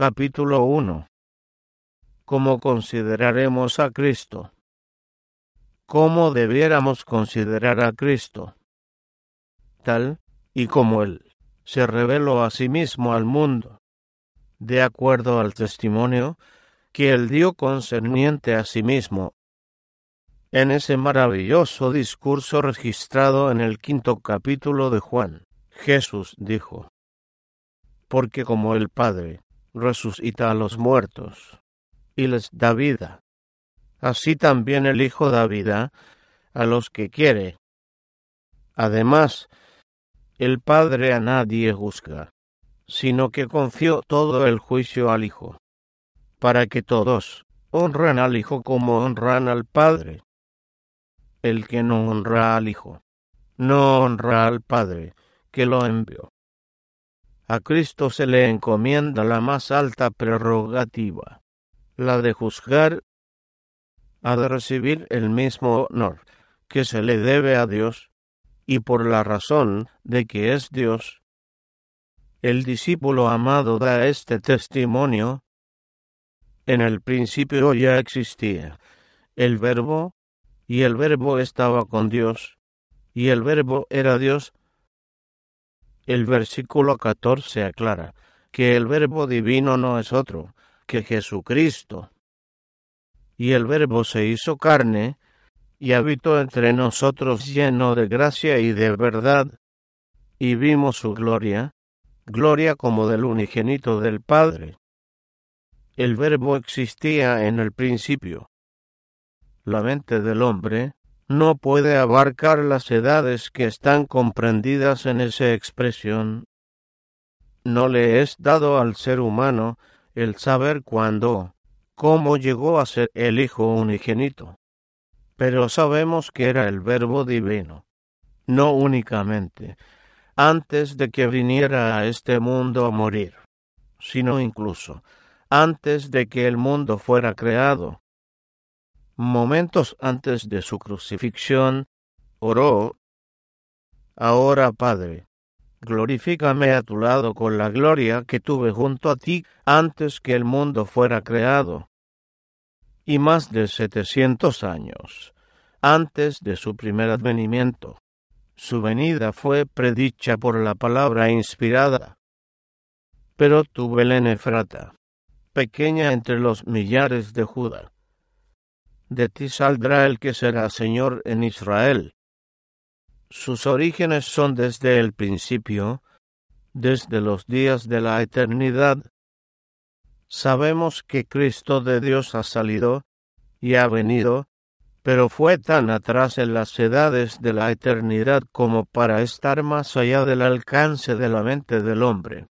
capítulo 1. ¿Cómo consideraremos a Cristo? ¿Cómo debiéramos considerar a Cristo? Tal y como Él se reveló a sí mismo al mundo, de acuerdo al testimonio que Él dio concerniente a sí mismo en ese maravilloso discurso registrado en el quinto capítulo de Juan. Jesús dijo, Porque como el Padre resucita a los muertos y les da vida, así también el Hijo da vida a los que quiere. Además, el Padre a nadie juzga, sino que confió todo el juicio al Hijo, para que todos honren al Hijo como honran al Padre el que no honra al Hijo, no honra al Padre que lo envió. A Cristo se le encomienda la más alta prerrogativa, la de juzgar, ha de recibir el mismo honor que se le debe a Dios, y por la razón de que es Dios, el discípulo amado da este testimonio. En el principio ya existía el verbo, y el verbo estaba con Dios, y el verbo era Dios. El versículo 14 aclara que el verbo divino no es otro que Jesucristo. Y el verbo se hizo carne y habitó entre nosotros lleno de gracia y de verdad, y vimos su gloria, gloria como del unigénito del Padre. El verbo existía en el principio, la mente del hombre no puede abarcar las edades que están comprendidas en esa expresión. No le es dado al ser humano el saber cuándo, cómo llegó a ser el Hijo unigénito. Pero sabemos que era el Verbo divino, no únicamente antes de que viniera a este mundo a morir, sino incluso antes de que el mundo fuera creado, momentos antes de su crucifixión, oró, Ahora, Padre, glorifícame a tu lado con la gloria que tuve junto a ti antes que el mundo fuera creado. Y más de setecientos años antes de su primer advenimiento, su venida fue predicha por la palabra inspirada. Pero tu Belén Efrata, pequeña entre los millares de Judá, de ti saldrá el que será Señor en Israel. Sus orígenes son desde el principio, desde los días de la eternidad. Sabemos que Cristo de Dios ha salido y ha venido, pero fue tan atrás en las edades de la eternidad como para estar más allá del alcance de la mente del hombre.